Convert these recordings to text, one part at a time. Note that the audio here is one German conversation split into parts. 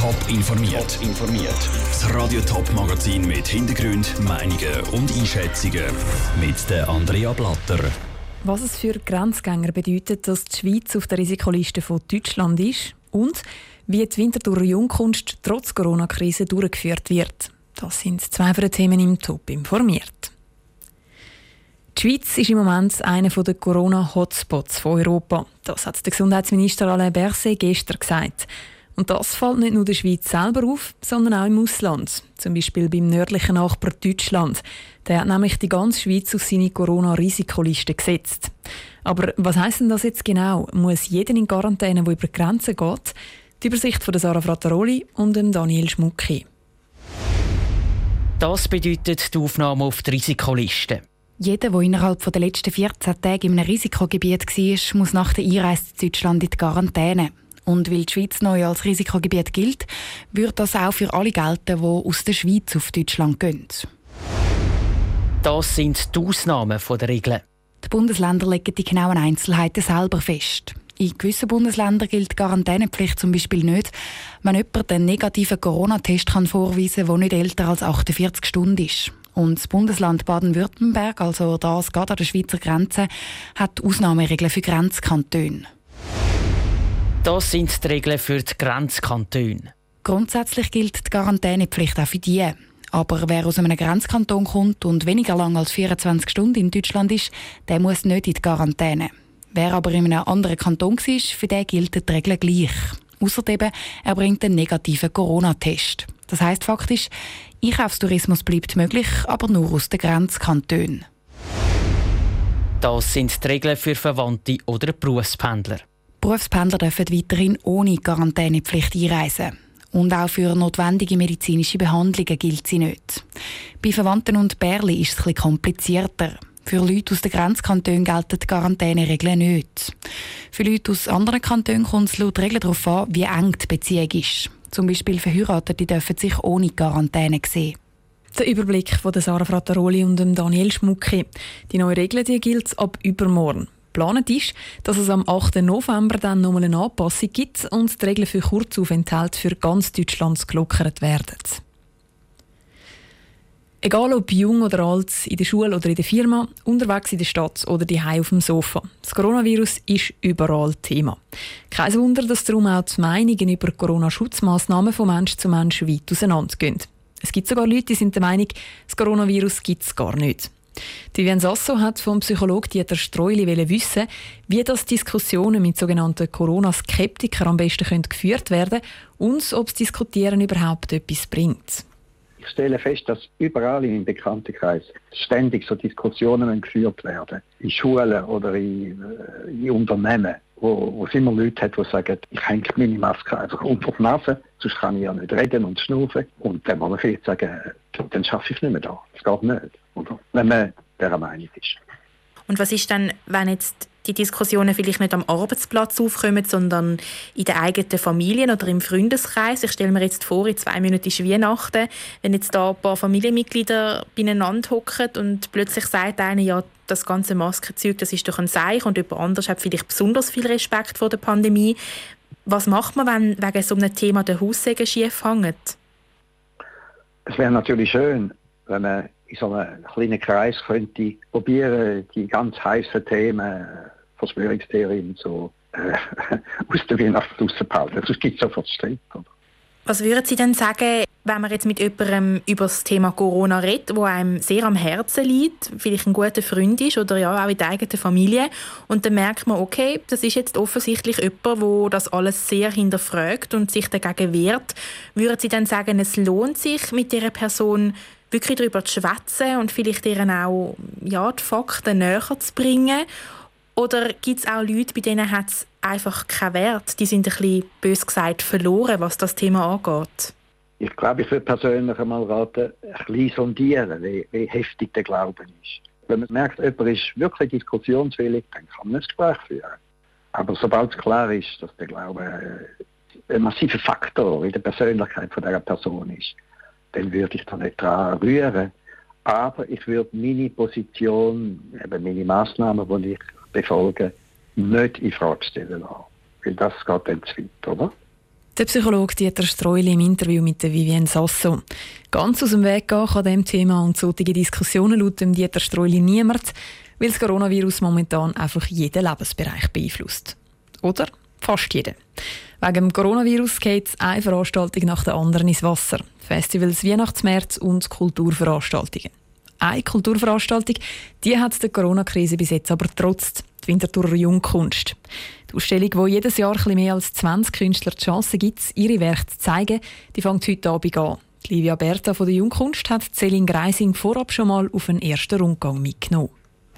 Top informiert. informiert. Das Radio Top Magazin mit Hintergrund, Meinungen und Einschätzungen mit der Andrea Blatter. Was es für Grenzgänger bedeutet, dass die Schweiz auf der Risikoliste von Deutschland ist und wie die Winterthur Jungkunst trotz Corona-Krise durchgeführt wird. Das sind zwei von den Themen im Top informiert. Die Schweiz ist im Moment einer der Corona-Hotspots von Europa. Das hat der Gesundheitsminister Alain Berset gestern gesagt. Und das fällt nicht nur der Schweiz selber auf, sondern auch im Ausland. Zum Beispiel beim nördlichen Nachbar Deutschland. Der hat nämlich die ganze Schweiz auf seine Corona-Risikoliste gesetzt. Aber was heisst denn das jetzt genau? Muss jeder in Quarantäne, der über die Grenzen geht? Die Übersicht von Sarah Frattaroli und Daniel Schmucki. Das bedeutet die Aufnahme auf die Risikoliste. Jeder, der innerhalb der letzten 14 Tage in einem Risikogebiet war, muss nach der Einreise zu Deutschland in die Quarantäne. Und weil die Schweiz neu als Risikogebiet gilt, wird das auch für alle gelten, die aus der Schweiz auf Deutschland gehen. Das sind die Ausnahmen der Regeln. Die Bundesländer legen die genauen Einzelheiten selber fest. In gewissen Bundesländern gilt die Quarantänepflicht zum Beispiel nicht, wenn jemand einen negativen Corona-Test vorweisen kann, der nicht älter als 48 Stunden ist. Und das Bundesland Baden-Württemberg, also das gerade an der Schweizer Grenze, hat Ausnahmeregeln für Grenzkantone. Das sind die Regeln für die Grenzkantone. Grundsätzlich gilt die Quarantänepflicht auch für die. Aber wer aus einem Grenzkanton kommt und weniger lang als 24 Stunden in Deutschland ist, der muss nicht in die Quarantäne. Wer aber in einem anderen Kanton war, für den gilt die Regel gleich. Außerdem er bringt einen negativen Corona-Test. Das heißt faktisch, Einkaufstourismus bleibt möglich, aber nur aus den Grenzkantonen. Das sind die Regeln für Verwandte oder Berufspendler. Berufspendler dürfen weiterhin ohne Quarantänepflicht einreisen. Und auch für notwendige medizinische Behandlungen gilt sie nicht. Bei Verwandten und Bärli ist es etwas komplizierter. Für Leute aus den Grenzkantonen gelten die Quarantäneregeln nicht. Für Leute aus anderen Kantonen kommt es laut Regeln darauf an, wie eng die Beziehung ist. Zum Beispiel Verheiratete dürfen sich ohne Quarantäne sehen. Der Überblick von Sarah Frattaroli und Daniel Schmucki. Die neue Regel die gilt ab übermorgen. Geplant ist, dass es am 8. November dann nochmal eine Anpassung gibt und die Regeln für Kurzaufenthalte für ganz Deutschland gelockert werden. Egal ob jung oder alt, in der Schule oder in der Firma, unterwegs in der Stadt oder die auf dem Sofa. Das Coronavirus ist überall Thema. Kein Wunder, dass darum auch die Meinungen über Corona-Schutzmaßnahmen von Mensch zu Mensch weit auseinandergehen. Es gibt sogar Leute, die sind der Meinung, das Coronavirus gibt es gar nicht. Die Vivian Sasso hat vom Psychologen Dieter Streuli wissen, wie das Diskussionen mit sogenannten Corona-Skeptikern am besten geführt werden können und ob das Diskutieren überhaupt etwas bringt. Ich stelle fest, dass überall in meinem Bekanntenkreis ständig so Diskussionen geführt werden. In Schulen oder in, äh, in Unternehmen, wo, wo es immer Leute hat, die sagen, ich hänge meine Maske einfach unter die Nase, sonst kann ich ja nicht reden und schnaufen. Und dann muss man vielleicht sagen, dann schaffe ich nicht mehr da. Das geht nicht. Wenn man dieser Meinung ist. Und was ist dann, wenn jetzt die Diskussionen vielleicht nicht am Arbeitsplatz aufkommen, sondern in der eigenen Familie oder im Freundeskreis. Ich stelle mir jetzt vor, in zwei Minuten ist Weihnachten, wenn jetzt da ein paar Familienmitglieder beieinander hocken und plötzlich sagt einer, ja, das ganze Maskenzeug, das ist doch ein Seich und jemand anders hat vielleicht besonders viel Respekt vor der Pandemie. Was macht man, wenn wegen so einem Thema der Haussegen schief hängt? Es wäre natürlich schön, wenn man in so einem kleinen Kreis könnte probieren, die ganz heißen Themen, Verschwörungstheorien so äh, aus der Weihnacht rauszuhalten. Sonst gibt es sofort Streit. Oder? Was würden Sie denn sagen, wenn man jetzt mit jemandem über das Thema Corona redet, wo einem sehr am Herzen liegt, vielleicht ein guter Freund ist oder ja auch in der eigenen Familie, und dann merkt man, okay, das ist jetzt offensichtlich jemand, wo das alles sehr hinterfragt und sich dagegen wehrt, würden Sie dann sagen, es lohnt sich, mit dieser Person wirklich darüber zu schwätzen und vielleicht ihren auch ja, die Fakten näher zu bringen? Oder gibt es auch Leute, bei denen hat es einfach keinen Wert? Die sind ein bisschen, bös gesagt, verloren, was das Thema angeht. Ich glaube, ich würde persönlich einmal raten, ein bisschen sondieren, wie, wie heftig der Glauben ist. Wenn man merkt, jemand ist wirklich diskussionswillig, dann kann man ein Gespräch führen. Aber sobald es klar ist, dass der Glaube ein massiver Faktor in der Persönlichkeit von dieser Person ist, dann würde ich da nicht dran rühren. Aber ich würde meine Position, eben meine Massnahmen, die ich befolge, nicht in Frage stellen lassen. Weil das geht dann zu weit, oder? Der Psychologe Dieter Streuli im Interview mit der Vivienne Sasso. Ganz aus dem Weg gehen kann diesem Thema und solche Diskussionen laut dem Dieter Streuli niemand, weil das Coronavirus momentan einfach jeden Lebensbereich beeinflusst. Oder fast jeden. Wegen dem Coronavirus geht eine Veranstaltung nach der anderen ins Wasser. Festivals, Weihnachtsmärkte und Kulturveranstaltungen. Eine Kulturveranstaltung, die hat der Corona-Krise bis jetzt aber trotz die Winterthurer Jungkunst. Die Ausstellung, wo jedes Jahr ein mehr als 20 Künstler die Chance gibt, ihre Werke zu zeigen, die fängt heute Abend an. Die Livia Berta von der Jungkunst hat Celine Greising vorab schon mal auf einen ersten Rundgang mitgenommen.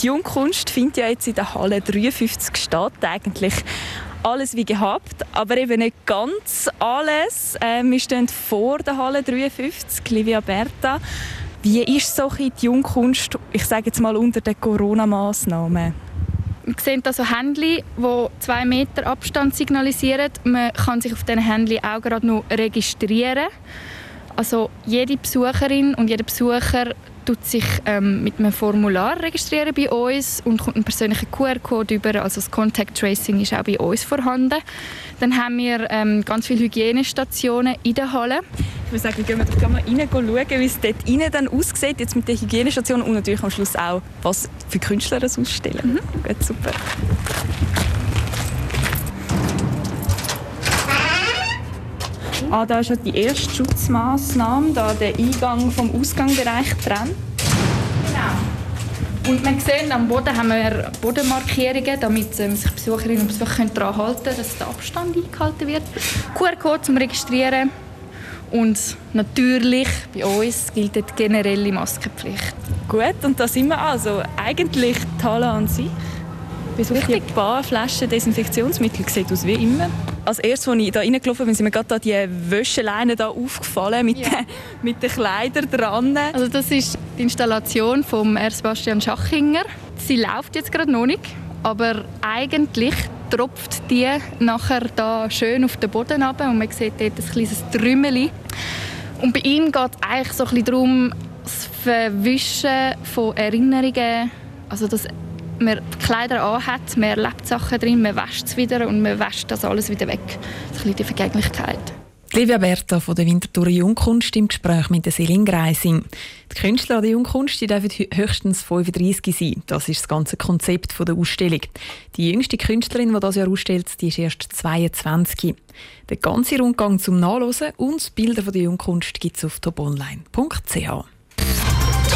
Die Jungkunst findet ja jetzt in der Halle 53 statt, eigentlich alles wie gehabt, aber eben nicht ganz alles. Äh, wir stehen vor der Halle 53, Livia Berta. Wie ist so die Jungkunst, ich sage jetzt mal unter den Corona-Massnahmen? Wir sehen hier so Händchen, die zwei Meter Abstand signalisieren. Man kann sich auf diesen Händchen auch gerade noch registrieren. Also jede Besucherin und jeder Besucher tut sich ähm, mit einem Formular registrieren bei uns und kommt einen persönlichen QR-Code über. Also das Contact Tracing ist auch bei uns vorhanden. Dann haben wir ähm, ganz viele Hygienestationen in der Halle. Ich würde sagen, gehen wir doch mal rein schauen, wie es dort innen dann aussieht, jetzt mit den Hygienestationen und natürlich am Schluss auch, was für Künstler das ausstellen. Mhm. Gut, super. Ah, da ist schon die erste Schutzmaßnahme, da der Eingang vom Ausgangsbereich trennt. Genau. Und man sieht, am Boden haben wir Bodenmarkierungen, damit ähm, sich Besucherinnen und Besucher daran halten können, dass der Abstand eingehalten wird. QR-Code zum Registrieren. Und natürlich bei uns gilt die generelle Maskenpflicht. Gut, und da sind wir also. Eigentlich die Halle an sich. Bis auf die paar Flaschen Desinfektionsmittel sieht aus wie immer als erstes, als ich da reingelaufen bin, sind mir gerade die Wäscheleine da aufgefallen mit, ja. den, mit den Kleidern dran. Also das ist die Installation von Sebastian Schachinger. Sie läuft jetzt gerade noch nicht, aber eigentlich tropft die nachher da schön auf den Boden ab und man sieht dort ein kleines Trümmeli. Und bei ihm geht es eigentlich so ein bisschen darum, das Verwischen von Erinnerungen, also das man Kleider anhat, man erlebt Sachen drin, man wäscht es wieder und man wäscht das alles wieder weg. Das ist die Vergänglichkeit. Livia Berta von der Winterthur Jungkunst im Gespräch mit der Selin Greising. Die Künstler der Jungkunst dürfen höchstens 35 sein. Das ist das ganze Konzept der Ausstellung. Die jüngste Künstlerin, die das Jahr ausstellt, die ist erst 22. Der ganze Rundgang zum Nachlesen und Bilder von der Jungkunst gibt es auf toponline.ch.